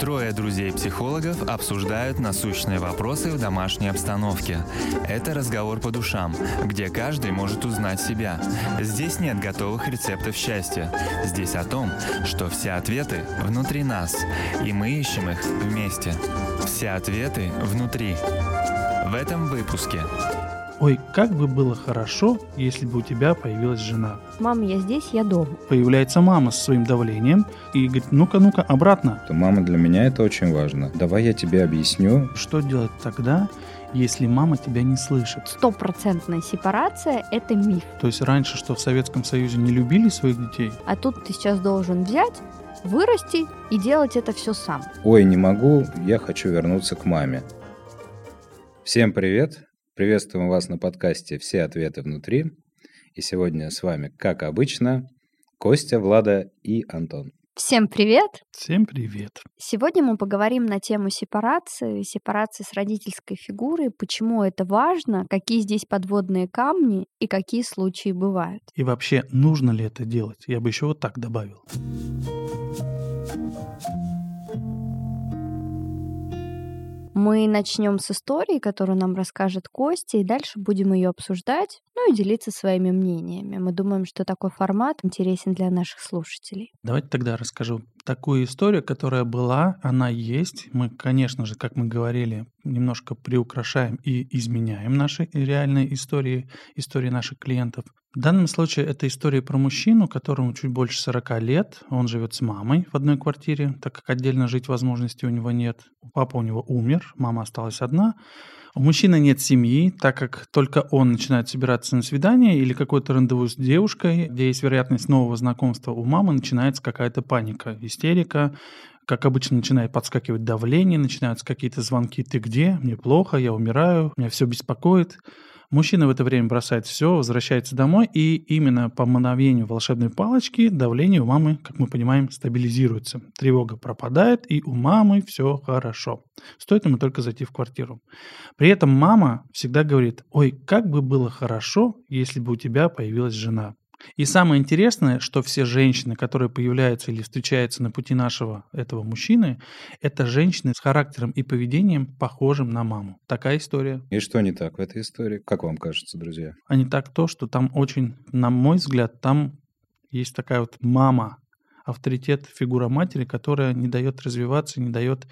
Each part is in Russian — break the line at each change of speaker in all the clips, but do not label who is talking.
Трое друзей-психологов обсуждают насущные вопросы в домашней обстановке. Это разговор по душам, где каждый может узнать себя. Здесь нет готовых рецептов счастья. Здесь о том, что все ответы внутри нас, и мы ищем их вместе. Все ответы внутри. В этом выпуске
Ой, как бы было хорошо, если бы у тебя появилась жена.
Мам, я здесь, я дома.
Появляется мама со своим давлением и говорит, ну-ка, ну-ка, обратно.
То мама для меня это очень важно. Давай я тебе объясню.
Что делать тогда, если мама тебя не слышит?
Стопроцентная сепарация – это миф.
То есть раньше, что в Советском Союзе не любили своих детей?
А тут ты сейчас должен взять, вырасти и делать это все сам.
Ой, не могу, я хочу вернуться к маме. Всем привет! Приветствуем вас на подкасте «Все ответы внутри». И сегодня с вами, как обычно, Костя, Влада и Антон.
Всем привет!
Всем привет!
Сегодня мы поговорим на тему сепарации, сепарации с родительской фигурой, почему это важно, какие здесь подводные камни и какие случаи бывают.
И вообще, нужно ли это делать? Я бы еще вот так добавил.
Мы начнем с истории, которую нам расскажет Костя, и дальше будем ее обсуждать, ну и делиться своими мнениями. Мы думаем, что такой формат интересен для наших слушателей.
Давайте тогда расскажу такую историю, которая была, она есть. Мы, конечно же, как мы говорили, немножко приукрашаем и изменяем наши реальные истории, истории наших клиентов. В данном случае это история про мужчину, которому чуть больше 40 лет. Он живет с мамой в одной квартире, так как отдельно жить возможности у него нет. Папа у него умер, мама осталась одна. У мужчины нет семьи, так как только он начинает собираться на свидание или какой-то рандеву с девушкой, где есть вероятность нового знакомства, у мамы начинается какая-то паника, истерика, как обычно, начинает подскакивать давление, начинаются какие-то звонки «ты где?», «мне плохо», «я умираю», «меня все беспокоит». Мужчина в это время бросает все, возвращается домой, и именно по мановению волшебной палочки давление у мамы, как мы понимаем, стабилизируется. Тревога пропадает, и у мамы все хорошо. Стоит ему только зайти в квартиру. При этом мама всегда говорит, ой, как бы было хорошо, если бы у тебя появилась жена. И самое интересное, что все женщины, которые появляются или встречаются на пути нашего этого мужчины, это женщины с характером и поведением, похожим на маму. Такая история.
И что не так в этой истории? Как вам кажется, друзья?
А не так то, что там очень, на мой взгляд, там есть такая вот мама, авторитет, фигура матери, которая не дает развиваться, не дает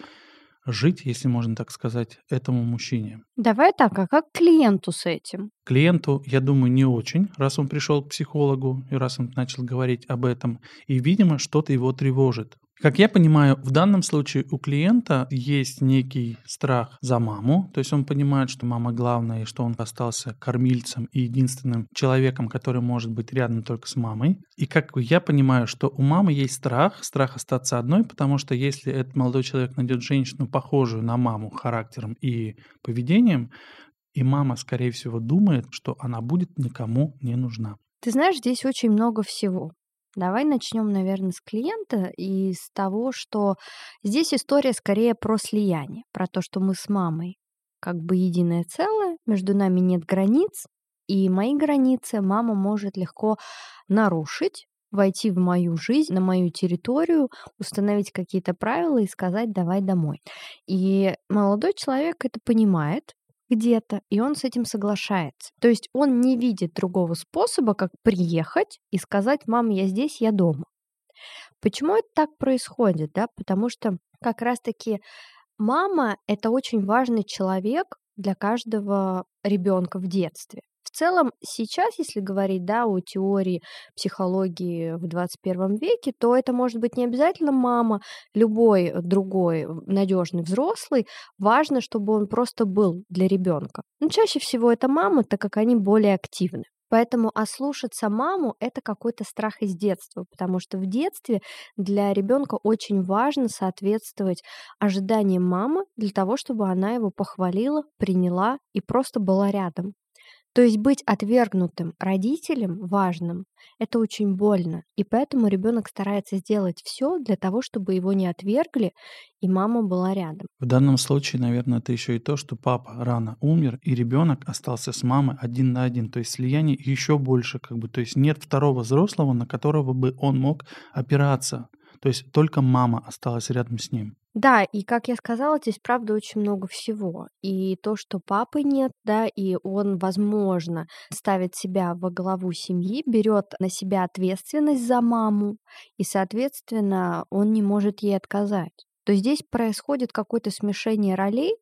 жить, если можно так сказать, этому мужчине.
Давай так, а как клиенту с этим?
Клиенту, я думаю, не очень, раз он пришел к психологу и раз он начал говорить об этом. И, видимо, что-то его тревожит. Как я понимаю, в данном случае у клиента есть некий страх за маму, то есть он понимает, что мама главная, и что он остался кормильцем и единственным человеком, который может быть рядом только с мамой. И как я понимаю, что у мамы есть страх, страх остаться одной, потому что если этот молодой человек найдет женщину, похожую на маму характером и поведением, и мама, скорее всего, думает, что она будет никому не нужна.
Ты знаешь, здесь очень много всего. Давай начнем, наверное, с клиента и с того, что здесь история скорее про слияние, про то, что мы с мамой как бы единое целое, между нами нет границ, и мои границы мама может легко нарушить, войти в мою жизнь, на мою территорию, установить какие-то правила и сказать «давай домой». И молодой человек это понимает, где-то, и он с этим соглашается. То есть он не видит другого способа, как приехать и сказать, мам, я здесь, я дома. Почему это так происходит? Да? Потому что как раз-таки мама — это очень важный человек для каждого ребенка в детстве. Целом, сейчас, если говорить да, о теории психологии в 21 веке, то это может быть не обязательно мама, любой другой надежный взрослый. Важно, чтобы он просто был для ребенка. Но чаще всего это мама, так как они более активны. Поэтому ослушаться маму – это какой-то страх из детства, потому что в детстве для ребенка очень важно соответствовать ожиданиям мамы для того, чтобы она его похвалила, приняла и просто была рядом. То есть быть отвергнутым родителем важным – это очень больно. И поэтому ребенок старается сделать все для того, чтобы его не отвергли, и мама была рядом.
В данном случае, наверное, это еще и то, что папа рано умер, и ребенок остался с мамой один на один. То есть слияние еще больше, как бы, то есть нет второго взрослого, на которого бы он мог опираться. То есть только мама осталась рядом с ним.
Да, и как я сказала, здесь правда очень много всего. И то, что папы нет, да, и он, возможно, ставит себя во главу семьи, берет на себя ответственность за маму, и, соответственно, он не может ей отказать. То здесь происходит какое-то смешение ролей,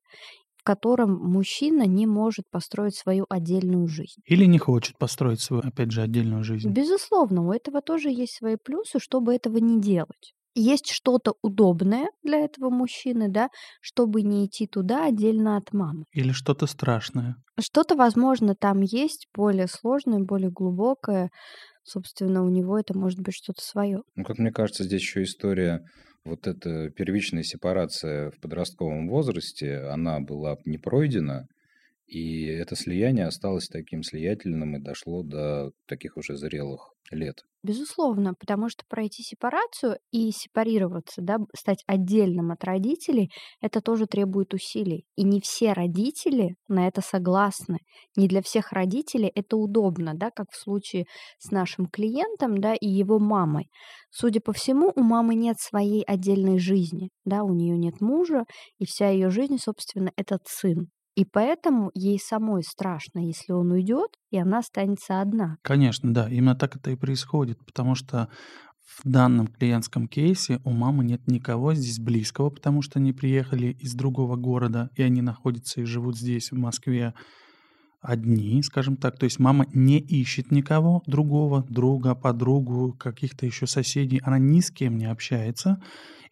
в котором мужчина не может построить свою отдельную жизнь.
Или не хочет построить свою, опять же, отдельную жизнь.
Безусловно, у этого тоже есть свои плюсы, чтобы этого не делать. Есть что-то удобное для этого мужчины, да, чтобы не идти туда отдельно от мамы.
Или что-то страшное.
Что-то, возможно, там есть более сложное, более глубокое. Собственно, у него это может быть что-то свое.
Ну, как мне кажется, здесь еще история вот эта первичная сепарация в подростковом возрасте, она была не пройдена, и это слияние осталось таким слиятельным и дошло до таких уже зрелых лет.
Безусловно, потому что пройти сепарацию и сепарироваться, да, стать отдельным от родителей, это тоже требует усилий. И не все родители на это согласны. Не для всех родителей это удобно, да, как в случае с нашим клиентом, да, и его мамой. Судя по всему, у мамы нет своей отдельной жизни, да, у нее нет мужа, и вся ее жизнь, собственно, этот сын. И поэтому ей самой страшно, если он уйдет, и она останется одна.
Конечно, да, именно так это и происходит, потому что в данном клиентском кейсе у мамы нет никого здесь близкого, потому что они приехали из другого города, и они находятся и живут здесь, в Москве, одни, скажем так. То есть мама не ищет никого другого, друга, подругу, каких-то еще соседей. Она ни с кем не общается.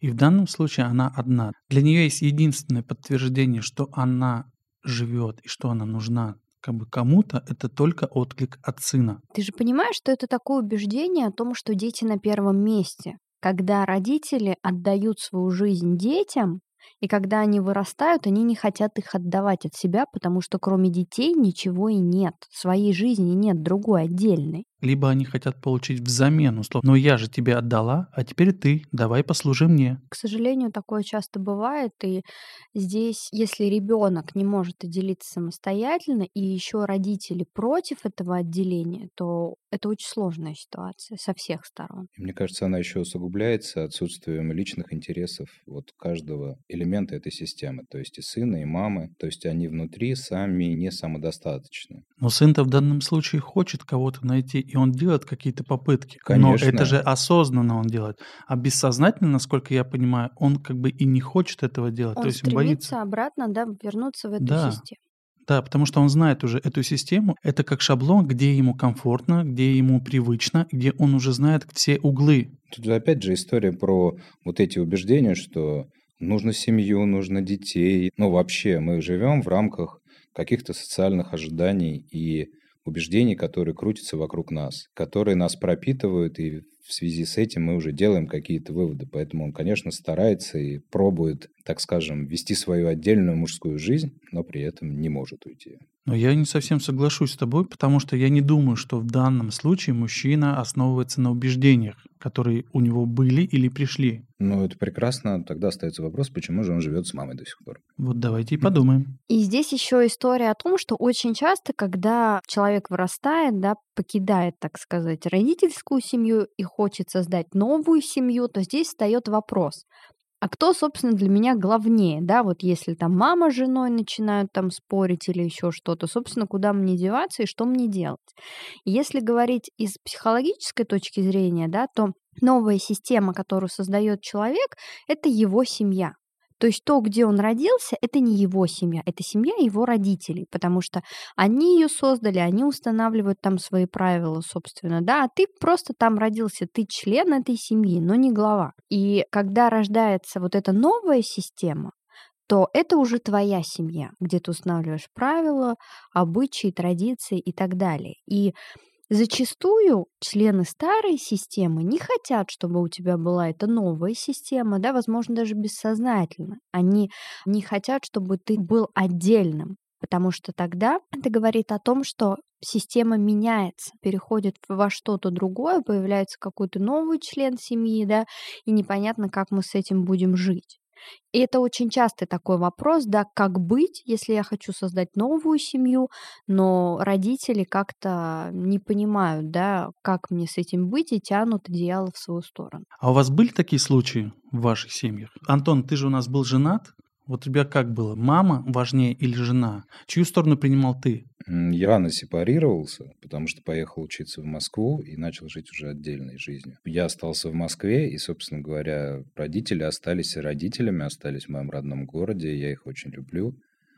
И в данном случае она одна. Для нее есть единственное подтверждение, что она живет и что она нужна как бы кому-то, это только отклик от сына.
Ты же понимаешь, что это такое убеждение о том, что дети на первом месте. Когда родители отдают свою жизнь детям, и когда они вырастают, они не хотят их отдавать от себя, потому что кроме детей ничего и нет. Своей жизни нет, другой, отдельной.
Либо они хотят получить взамен условно. Но я же тебе отдала, а теперь ты, давай послужи мне.
К сожалению, такое часто бывает. И здесь, если ребенок не может отделиться самостоятельно, и еще родители против этого отделения, то это очень сложная ситуация со всех сторон.
Мне кажется, она еще усугубляется отсутствием личных интересов вот каждого элемента этой системы, то есть и сына, и мамы. То есть они внутри сами не самодостаточны.
Но сын-то в данном случае хочет кого-то найти и он делает какие-то попытки.
Конечно.
Но это же осознанно он делает. А бессознательно, насколько я понимаю, он как бы и не хочет этого делать.
Он
То есть
стремится
он боится.
обратно, да, вернуться в эту
Да.
систему.
Да, потому что он знает уже эту систему. Это как шаблон, где ему комфортно, где ему привычно, где он уже знает все углы.
Тут же опять же история про вот эти убеждения, что нужно семью, нужно детей. Ну, вообще, мы живем в рамках каких-то социальных ожиданий и убеждений, которые крутятся вокруг нас, которые нас пропитывают, и в связи с этим мы уже делаем какие-то выводы. Поэтому он, конечно, старается и пробует, так скажем, вести свою отдельную мужскую жизнь, но при этом не может уйти.
Но я не совсем соглашусь с тобой, потому что я не думаю, что в данном случае мужчина основывается на убеждениях, которые у него были или пришли.
Ну, это прекрасно. Тогда остается вопрос, почему же он живет с мамой до сих пор.
Вот давайте и подумаем.
И здесь еще история о том, что очень часто, когда человек вырастает, да, покидает, так сказать, родительскую семью и хочет создать новую семью, то здесь встает вопрос, а кто, собственно, для меня главнее, да, вот если там мама с женой начинают там спорить или еще что-то, собственно, куда мне деваться и что мне делать. Если говорить из психологической точки зрения, да, то новая система, которую создает человек, это его семья. То есть то, где он родился, это не его семья, это семья его родителей, потому что они ее создали, они устанавливают там свои правила, собственно, да, а ты просто там родился, ты член этой семьи, но не глава. И когда рождается вот эта новая система, то это уже твоя семья, где ты устанавливаешь правила, обычаи, традиции и так далее. И Зачастую члены старой системы не хотят, чтобы у тебя была эта новая система, да, возможно, даже бессознательно. Они не хотят, чтобы ты был отдельным, потому что тогда это говорит о том, что система меняется, переходит во что-то другое, появляется какой-то новый член семьи, да, и непонятно, как мы с этим будем жить. И это очень частый такой вопрос, да, как быть, если я хочу создать новую семью, но родители как-то не понимают, да, как мне с этим быть, и тянут одеяло в свою сторону.
А у вас были такие случаи в ваших семьях? Антон, ты же у нас был женат, вот у тебя как было? Мама важнее или жена? Чью сторону принимал ты?
Я рано сепарировался, потому что поехал учиться в Москву и начал жить уже отдельной жизнью. Я остался в Москве, и, собственно говоря, родители остались родителями, остались в моем родном городе, я их очень люблю.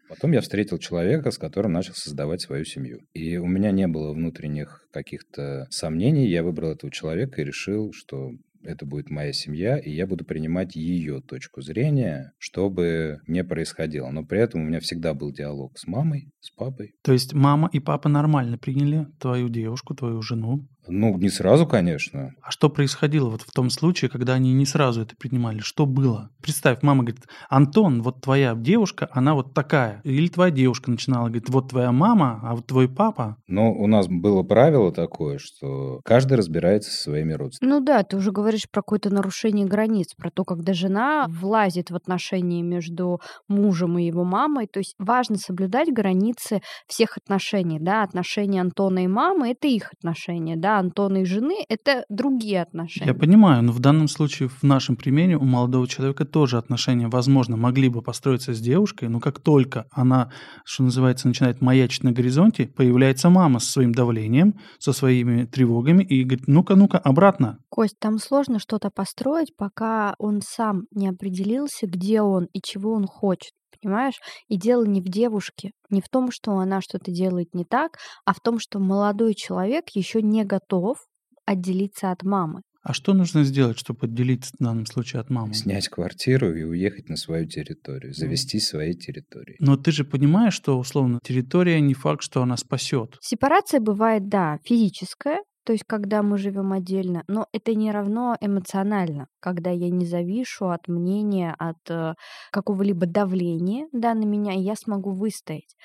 Потом я встретил человека, с которым начал создавать свою семью. И у меня не было внутренних каких-то сомнений. Я выбрал этого человека и решил, что это будет моя семья, и я буду принимать ее точку зрения, чтобы не происходило. Но при этом у меня всегда был диалог с мамой, с папой.
То есть мама и папа нормально приняли твою девушку, твою жену?
Ну, не сразу, конечно.
А что происходило вот в том случае, когда они не сразу это принимали? Что было? Представь, мама говорит, Антон, вот твоя девушка, она вот такая. Или твоя девушка начинала, говорит, вот твоя мама, а вот твой папа.
Ну, у нас было правило такое, что каждый разбирается со своими родственниками.
Ну да, ты уже говоришь про какое-то нарушение границ, про то, когда жена влазит в отношения между мужем и его мамой. То есть важно соблюдать границы всех отношений, да, отношения Антона и мамы — это их отношения, да, Антона и жены — это другие отношения.
Я понимаю, но в данном случае, в нашем примере, у молодого человека тоже отношения, возможно, могли бы построиться с девушкой, но как только она, что называется, начинает маячить на горизонте, появляется мама со своим давлением, со своими тревогами и говорит, ну-ка, ну-ка, обратно.
Кость, там сложно что-то построить, пока он сам не определился, где он и чего он хочет понимаешь? И дело не в девушке, не в том, что она что-то делает не так, а в том, что молодой человек еще не готов отделиться от мамы.
А что нужно сделать, чтобы отделиться в данном случае от мамы?
Снять квартиру и уехать на свою территорию, завести свои территории.
Но ты же понимаешь, что, условно, территория не факт, что она спасет.
Сепарация бывает, да, физическая, то есть когда мы живем отдельно, но это не равно эмоционально, когда я не завишу от мнения, от э, какого-либо давления да, на меня, и я смогу выстоять.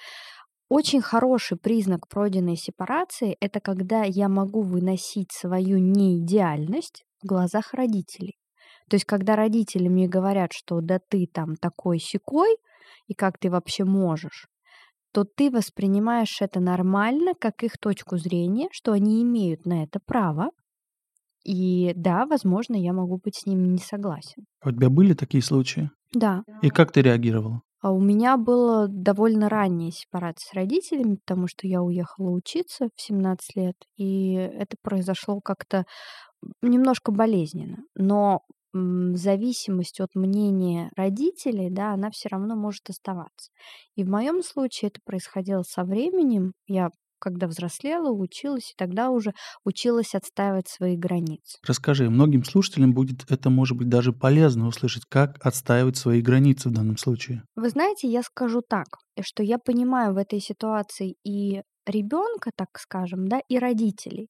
Очень хороший признак пройденной сепарации – это когда я могу выносить свою неидеальность в глазах родителей. То есть, когда родители мне говорят, что да ты там такой секой, и как ты вообще можешь, то ты воспринимаешь это нормально, как их точку зрения, что они имеют на это право. И да, возможно, я могу быть с ними не согласен.
А у тебя были такие случаи?
Да.
И как ты реагировал?
А у меня была довольно ранняя сепарация с родителями, потому что я уехала учиться в 17 лет, и это произошло как-то немножко болезненно. Но зависимость от мнения родителей, да, она все равно может оставаться. И в моем случае это происходило со временем. Я когда взрослела, училась, и тогда уже училась отстаивать свои границы.
Расскажи, многим слушателям будет это, может быть, даже полезно услышать, как отстаивать свои границы в данном случае.
Вы знаете, я скажу так, что я понимаю в этой ситуации и ребенка, так скажем, да, и родителей.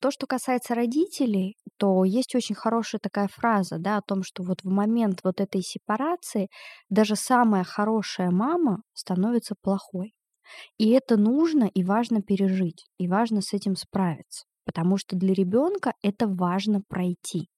То, что касается родителей, то есть очень хорошая такая фраза, да, о том, что вот в момент вот этой сепарации даже самая хорошая мама становится плохой. И это нужно и важно пережить, и важно с этим справиться, потому что для ребенка это важно пройти.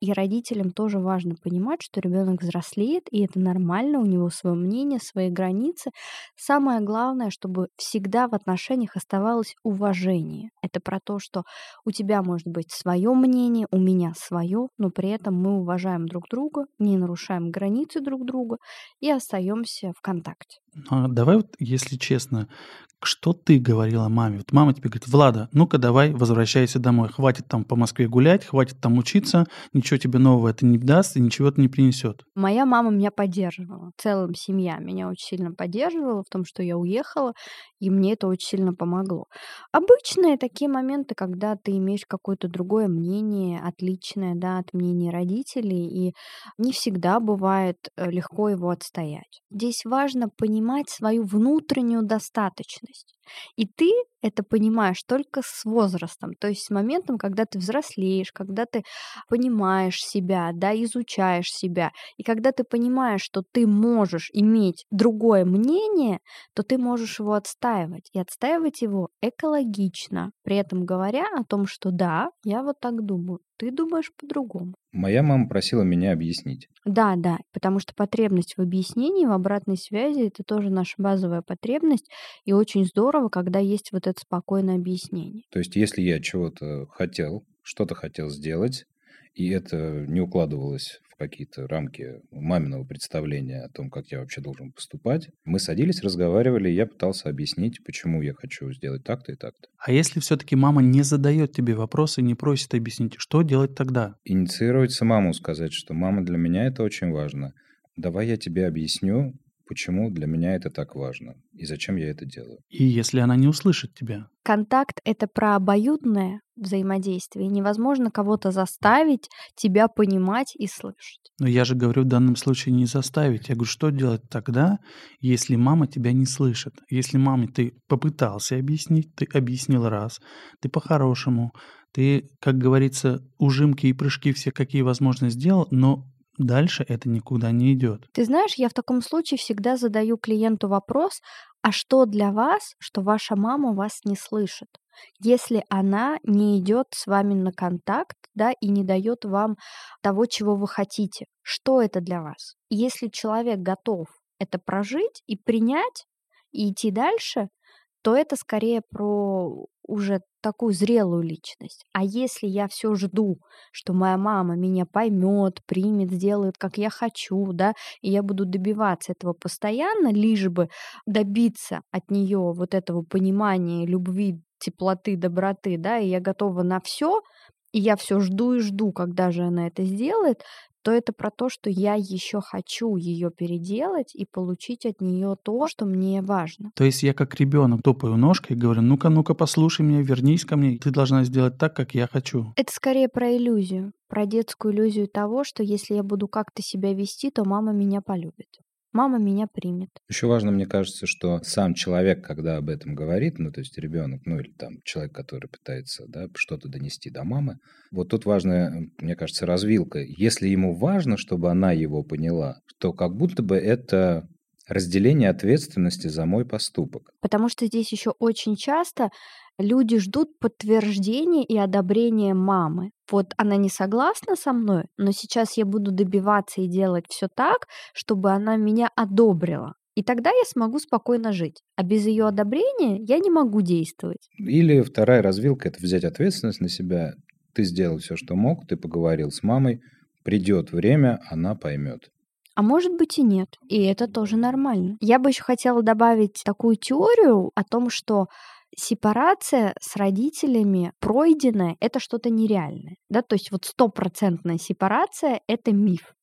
И родителям тоже важно понимать, что ребенок взрослеет, и это нормально, у него свое мнение, свои границы. Самое главное, чтобы всегда в отношениях оставалось уважение. Это про то, что у тебя может быть свое мнение, у меня свое, но при этом мы уважаем друг друга, не нарушаем границы друг друга и остаемся в контакте.
А давай вот, если честно, что ты говорила маме? Вот мама тебе говорит, Влада, ну-ка давай возвращайся домой. Хватит там по Москве гулять, хватит там учиться, ничего тебе нового это не даст и ничего это не принесет.
Моя мама меня поддерживала. В семья меня очень сильно поддерживала в том, что я уехала, и мне это очень сильно помогло. Обычные такие моменты, когда ты имеешь какое-то другое мнение, отличное да, от мнения родителей, и не всегда бывает э, легко его отстоять. Здесь важно понимать свою внутреннюю достаточность. И ты это понимаешь только с возрастом, то есть с моментом, когда ты взрослеешь, когда ты понимаешь себя, да, изучаешь себя, и когда ты понимаешь, что ты можешь иметь другое мнение, то ты можешь его отстаивать, и отстаивать его экологично, при этом говоря о том, что да, я вот так думаю. Ты думаешь по-другому.
Моя мама просила меня объяснить.
Да, да, потому что потребность в объяснении, в обратной связи это тоже наша базовая потребность, и очень здорово, когда есть вот это спокойное объяснение.
То есть, если я чего-то хотел, что-то хотел сделать, и это не укладывалось в какие-то рамки маминого представления о том, как я вообще должен поступать. Мы садились, разговаривали, и я пытался объяснить, почему я хочу сделать так-то и так-то.
А если все-таки мама не задает тебе вопросы, не просит объяснить, что делать тогда?
Инициировать самому сказать, что мама для меня это очень важно. Давай я тебе объясню, почему для меня это так важно и зачем я это делаю.
И если она не услышит тебя?
Контакт — это про обоюдное взаимодействие. Невозможно кого-то заставить тебя понимать и слышать.
Но я же говорю в данном случае не заставить. Я говорю, что делать тогда, если мама тебя не слышит? Если маме ты попытался объяснить, ты объяснил раз, ты по-хорошему, ты, как говорится, ужимки и прыжки все какие возможно сделал, но дальше это никуда не идет.
Ты знаешь, я в таком случае всегда задаю клиенту вопрос, а что для вас, что ваша мама вас не слышит? Если она не идет с вами на контакт, да, и не дает вам того, чего вы хотите, что это для вас? Если человек готов это прожить и принять, и идти дальше, то это скорее про уже такую зрелую личность. А если я все жду, что моя мама меня поймет, примет, сделает, как я хочу, да, и я буду добиваться этого постоянно, лишь бы добиться от нее вот этого понимания, любви, теплоты, доброты, да, и я готова на все, и я все жду и жду, когда же она это сделает, то это про то, что я еще хочу ее переделать и получить от нее то, что мне важно.
То есть я как ребенок топаю ножкой и говорю, ну-ка, ну-ка, послушай меня, вернись ко мне, ты должна сделать так, как я хочу.
Это скорее про иллюзию, про детскую иллюзию того, что если я буду как-то себя вести, то мама меня полюбит мама меня примет.
Еще важно, мне кажется, что сам человек, когда об этом говорит, ну, то есть ребенок, ну, или там человек, который пытается, да, что-то донести до мамы, вот тут важная, мне кажется, развилка. Если ему важно, чтобы она его поняла, то как будто бы это разделение ответственности за мой поступок.
Потому что здесь еще очень часто люди ждут подтверждения и одобрения мамы. Вот она не согласна со мной, но сейчас я буду добиваться и делать все так, чтобы она меня одобрила. И тогда я смогу спокойно жить. А без ее одобрения я не могу действовать.
Или вторая развилка – это взять ответственность на себя. Ты сделал все, что мог, ты поговорил с мамой, придет время, она поймет.
А может быть и нет. И это тоже нормально. Я бы еще хотела добавить такую теорию о том, что сепарация с родителями пройденная – это что-то нереальное. Да? То есть вот стопроцентная сепарация – это миф.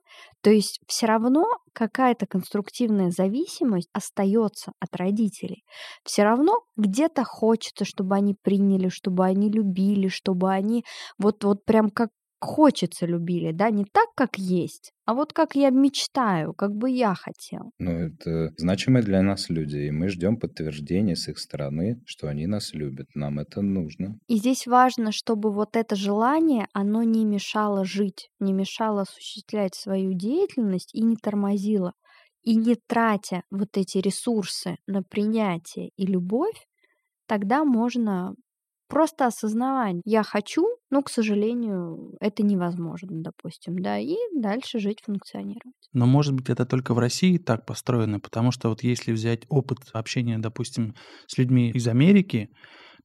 То есть все равно какая-то конструктивная зависимость остается от родителей. Все равно где-то хочется, чтобы они приняли, чтобы они любили, чтобы они вот, вот прям как хочется любили, да, не так, как есть, а вот как я мечтаю, как бы я хотел.
Ну, это значимые для нас люди, и мы ждем подтверждения с их стороны, что они нас любят, нам это нужно.
И здесь важно, чтобы вот это желание, оно не мешало жить, не мешало осуществлять свою деятельность и не тормозило. И не тратя вот эти ресурсы на принятие и любовь, тогда можно Просто осознавать, я хочу, но, к сожалению, это невозможно, допустим, да, и дальше жить, функционировать.
Но, может быть, это только в России так построено, потому что вот если взять опыт общения, допустим, с людьми из Америки,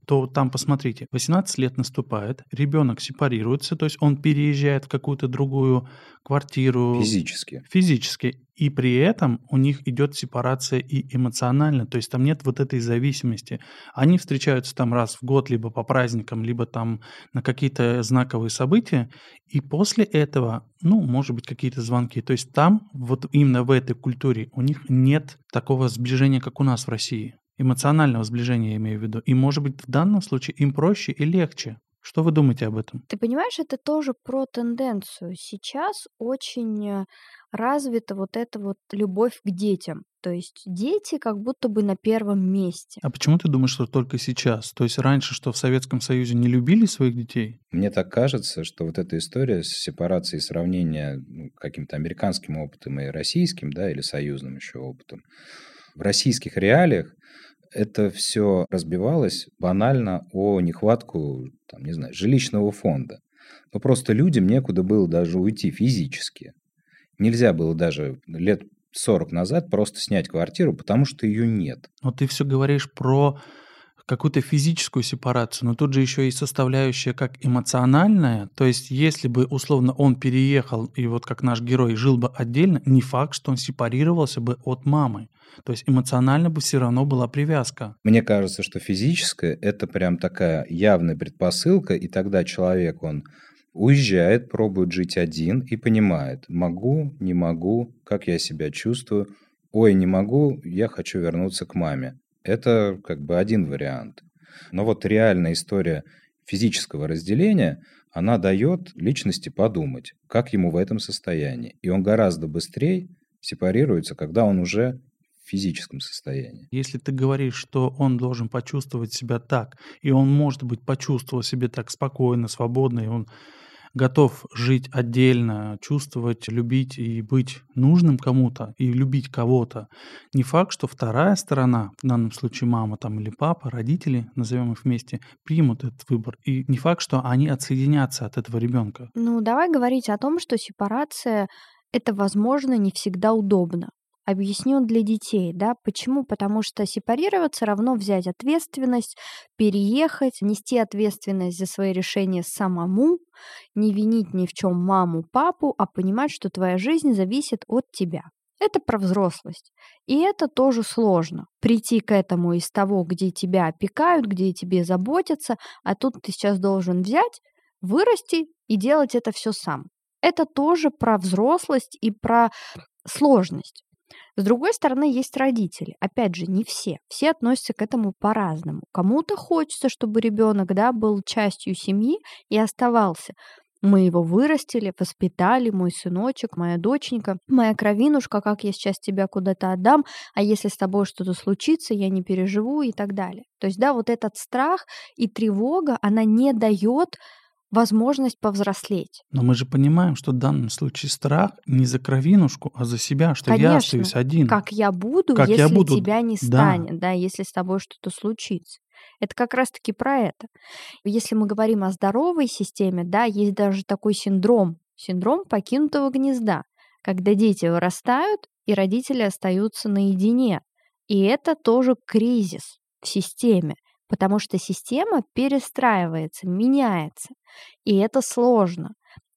то там, посмотрите, 18 лет наступает, ребенок сепарируется, то есть он переезжает в какую-то другую квартиру.
Физически.
Физически. И при этом у них идет сепарация и эмоционально, то есть там нет вот этой зависимости. Они встречаются там раз в год, либо по праздникам, либо там на какие-то знаковые события, и после этого, ну, может быть, какие-то звонки. То есть там, вот именно в этой культуре, у них нет такого сближения, как у нас в России эмоционального сближения, я имею в виду. И, может быть, в данном случае им проще и легче. Что вы думаете об этом?
Ты понимаешь, это тоже про тенденцию. Сейчас очень э, развита вот эта вот любовь к детям. То есть дети как будто бы на первом месте.
А почему ты думаешь, что только сейчас? То есть раньше, что в Советском Союзе не любили своих детей?
Мне так кажется, что вот эта история с сепарацией сравнения ну, каким-то американским опытом и российским, да, или союзным еще опытом, в российских реалиях это все разбивалось банально о нехватку, там, не знаю, жилищного фонда. Но просто людям некуда было даже уйти физически. Нельзя было даже лет 40 назад просто снять квартиру, потому что ее нет.
Но ты все говоришь про какую-то физическую сепарацию, но тут же еще и составляющая как эмоциональная. То есть, если бы условно он переехал и вот как наш герой жил бы отдельно, не факт, что он сепарировался бы от мамы. То есть эмоционально бы все равно была привязка.
Мне кажется, что физическая – это прям такая явная предпосылка, и тогда человек, он уезжает, пробует жить один и понимает, могу, не могу, как я себя чувствую. Ой, не могу, я хочу вернуться к маме. Это как бы один вариант. Но вот реальная история физического разделения, она дает личности подумать, как ему в этом состоянии. И он гораздо быстрее сепарируется, когда он уже физическом состоянии.
Если ты говоришь, что он должен почувствовать себя так, и он, может быть, почувствовал себя так спокойно, свободно, и он готов жить отдельно, чувствовать, любить и быть нужным кому-то, и любить кого-то, не факт, что вторая сторона, в данном случае мама там или папа, родители, назовем их вместе, примут этот выбор. И не факт, что они отсоединятся от этого ребенка.
Ну, давай говорить о том, что сепарация это, возможно, не всегда удобно. Объясню для детей, да, почему? Потому что сепарироваться равно взять ответственность, переехать, нести ответственность за свои решения самому, не винить ни в чем маму, папу, а понимать, что твоя жизнь зависит от тебя. Это про взрослость. И это тоже сложно. Прийти к этому из того, где тебя опекают, где тебе заботятся, а тут ты сейчас должен взять, вырасти и делать это все сам. Это тоже про взрослость и про сложность. С другой стороны, есть родители. Опять же, не все. Все относятся к этому по-разному. Кому-то хочется, чтобы ребенок да, был частью семьи и оставался. Мы его вырастили, воспитали, мой сыночек, моя доченька, моя кровинушка, как я сейчас тебя куда-то отдам, а если с тобой что-то случится, я не переживу и так далее. То есть, да, вот этот страх и тревога, она не дает возможность повзрослеть.
Но мы же понимаем, что в данном случае страх не за кровинушку, а за себя, что Конечно. я остаюсь один.
Как я буду, как если я буду... тебя не станет, да. да, если с тобой что-то случится. Это как раз-таки про это. Если мы говорим о здоровой системе, да, есть даже такой синдром, синдром покинутого гнезда, когда дети вырастают, и родители остаются наедине. И это тоже кризис в системе потому что система перестраивается, меняется, и это сложно.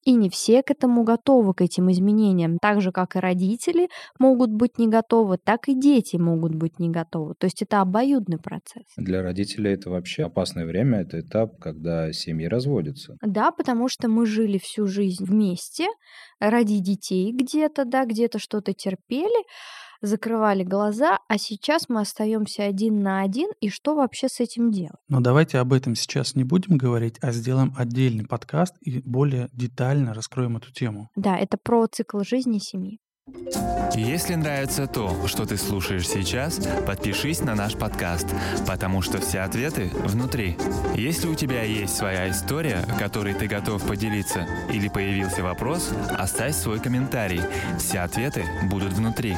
И не все к этому готовы, к этим изменениям. Так же, как и родители могут быть не готовы, так и дети могут быть не готовы. То есть это обоюдный процесс.
Для родителей это вообще опасное время, это этап, когда семьи разводятся.
Да, потому что мы жили всю жизнь вместе, ради детей где-то, да, где-то что-то терпели, закрывали глаза, а сейчас мы остаемся один на один, и что вообще с этим делать?
Но давайте об этом сейчас не будем говорить, а сделаем отдельный подкаст и более детально раскроем эту тему.
Да, это про цикл жизни семьи.
Если нравится то, что ты слушаешь сейчас, подпишись на наш подкаст, потому что все ответы внутри. Если у тебя есть своя история, которой ты готов поделиться, или появился вопрос, оставь свой комментарий. Все ответы будут внутри.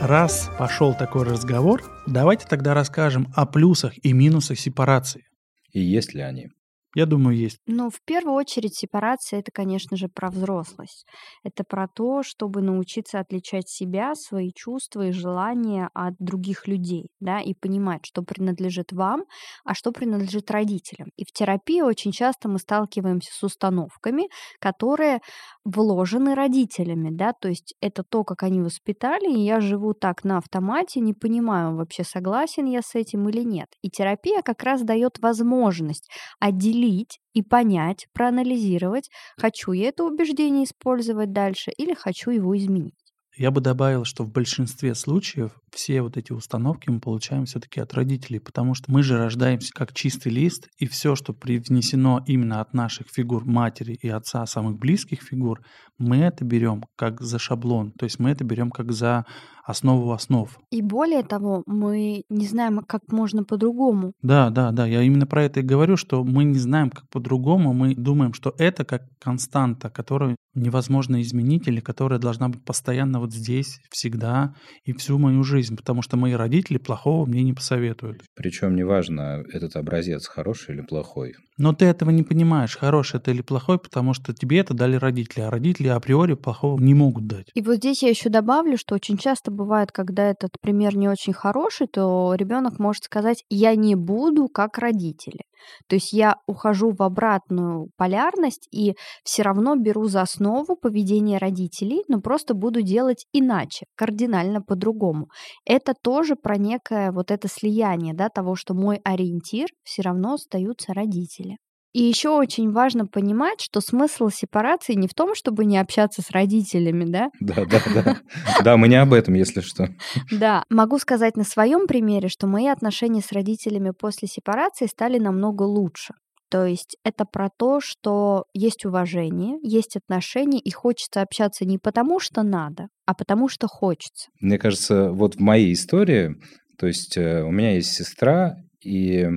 Раз пошел такой разговор, давайте тогда расскажем о плюсах и минусах сепарации.
И есть ли они?
Я думаю, есть.
Ну, в первую очередь, сепарация это, конечно же, про взрослость. Это про то, чтобы научиться отличать себя, свои чувства и желания от других людей, да, и понимать, что принадлежит вам, а что принадлежит родителям. И в терапии очень часто мы сталкиваемся с установками, которые вложены родителями, да, то есть это то, как они воспитали, и я живу так на автомате, не понимаю вообще, согласен я с этим или нет. И терапия как раз дает возможность отделить и понять, проанализировать, хочу я это убеждение использовать дальше или хочу его изменить.
Я бы добавил, что в большинстве случаев все вот эти установки мы получаем все-таки от родителей, потому что мы же рождаемся как чистый лист, и все, что привнесено именно от наших фигур матери и отца, самых близких фигур, мы это берем как за шаблон, то есть мы это берем как за основу основ.
И более того, мы не знаем, как можно по-другому.
Да, да, да, я именно про это и говорю, что мы не знаем, как по-другому, мы думаем, что это как константа, которую невозможно изменить или которая должна быть постоянно вот здесь, всегда и всю мою жизнь, потому что мои родители плохого мне не посоветуют.
Причем неважно, этот образец хороший или плохой.
Но ты этого не понимаешь, хороший это или плохой, потому что тебе это дали родители, а родители априори плохого не могут дать.
И вот здесь я еще добавлю, что очень часто бывает, когда этот пример не очень хороший, то ребенок может сказать, я не буду как родители. То есть я ухожу в обратную полярность и все равно беру за основу поведение родителей, но просто буду делать иначе, кардинально по-другому. Это тоже про некое вот это слияние, да, того, что мой ориентир все равно остаются родители. И еще очень важно понимать, что смысл сепарации не в том, чтобы не общаться с родителями, да?
Да, да, да. Да, мы не об этом, если что.
Да, могу сказать на своем примере, что мои отношения с родителями после сепарации стали намного лучше. То есть это про то, что есть уважение, есть отношения, и хочется общаться не потому, что надо, а потому, что хочется.
Мне кажется, вот в моей истории, то есть э, у меня есть сестра, и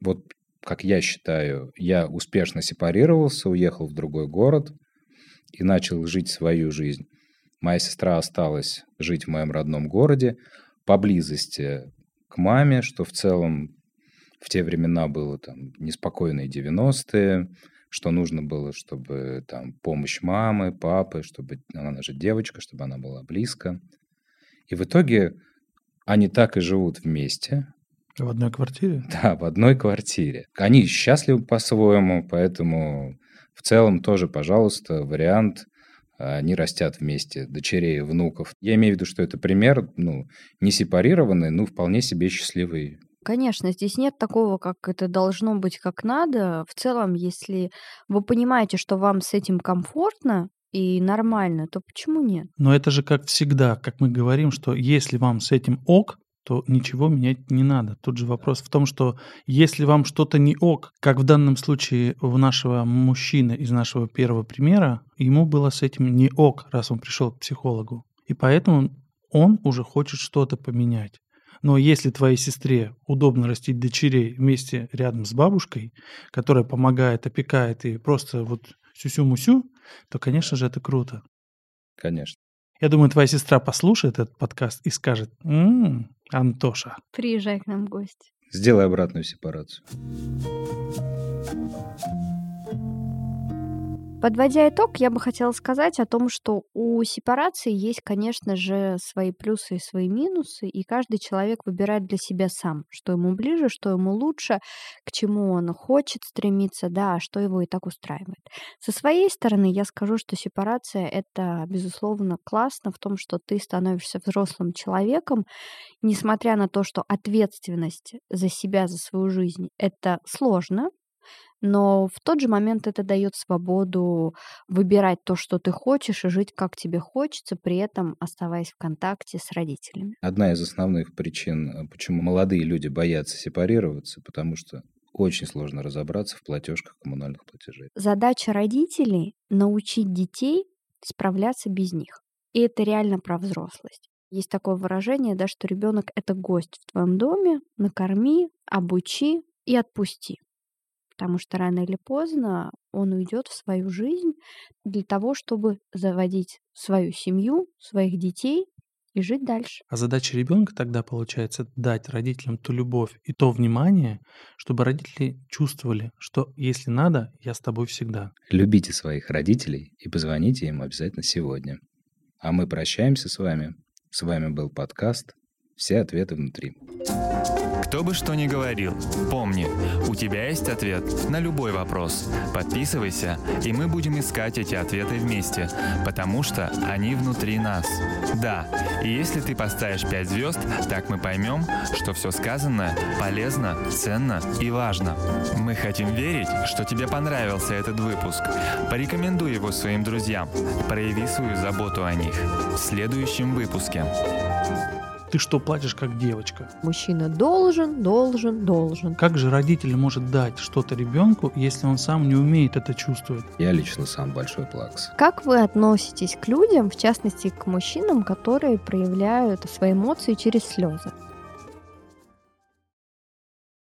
вот как я считаю, я успешно сепарировался, уехал в другой город и начал жить свою жизнь. Моя сестра осталась жить в моем родном городе, поблизости к маме, что в целом в те времена было там неспокойные 90-е, что нужно было, чтобы там помощь мамы, папы, чтобы она же девочка, чтобы она была близко. И в итоге они так и живут вместе,
в одной квартире?
Да, в одной квартире. Они счастливы по-своему, поэтому в целом тоже, пожалуйста, вариант они растят вместе, дочерей, внуков. Я имею в виду, что это пример, ну, не сепарированный, но вполне себе счастливый.
Конечно, здесь нет такого, как это должно быть как надо. В целом, если вы понимаете, что вам с этим комфортно, и нормально, то почему нет?
Но это же как всегда, как мы говорим, что если вам с этим ок, то ничего менять не надо. Тут же вопрос в том, что если вам что-то не ок, как в данном случае у нашего мужчины из нашего первого примера, ему было с этим не ок, раз он пришел к психологу. И поэтому он уже хочет что-то поменять. Но если твоей сестре удобно растить дочерей вместе рядом с бабушкой, которая помогает, опекает и просто вот сюсю-мусю, то, конечно же, это круто.
Конечно.
Я думаю, твоя сестра послушает этот подкаст и скажет, м-м, Антоша.
Приезжай к нам в гости.
Сделай обратную сепарацию.
Подводя итог, я бы хотела сказать о том, что у сепарации есть, конечно же, свои плюсы и свои минусы, и каждый человек выбирает для себя сам, что ему ближе, что ему лучше, к чему он хочет стремиться, да, а что его и так устраивает. Со своей стороны я скажу, что сепарация — это, безусловно, классно в том, что ты становишься взрослым человеком, несмотря на то, что ответственность за себя, за свою жизнь — это сложно, но в тот же момент это дает свободу выбирать то, что ты хочешь, и жить, как тебе хочется, при этом оставаясь в контакте с родителями.
Одна из основных причин, э, почему молодые люди боятся сепарироваться, потому что очень сложно разобраться в платежках коммунальных платежей.
Задача родителей — научить детей справляться без них. И это реально про взрослость. Есть такое выражение, да, что ребенок это гость в твоем доме, накорми, обучи и отпусти потому что рано или поздно он уйдет в свою жизнь для того, чтобы заводить свою семью, своих детей и жить дальше.
А задача ребенка тогда получается дать родителям ту любовь и то внимание, чтобы родители чувствовали, что если надо, я с тобой всегда.
Любите своих родителей и позвоните им обязательно сегодня. А мы прощаемся с вами. С вами был подкаст «Все ответы внутри».
Кто бы что ни говорил, помни, у тебя есть ответ на любой вопрос. Подписывайся, и мы будем искать эти ответы вместе, потому что они внутри нас. Да, и если ты поставишь 5 звезд, так мы поймем, что все сказанное полезно, ценно и важно. Мы хотим верить, что тебе понравился этот выпуск. Порекомендуй его своим друзьям. Прояви свою заботу о них. В следующем выпуске.
Ты что, платишь как девочка?
Мужчина должен, должен, должен.
Как же родитель может дать что-то ребенку, если он сам не умеет это чувствовать?
Я лично сам большой плакс.
Как вы относитесь к людям, в частности к мужчинам, которые проявляют свои эмоции через слезы?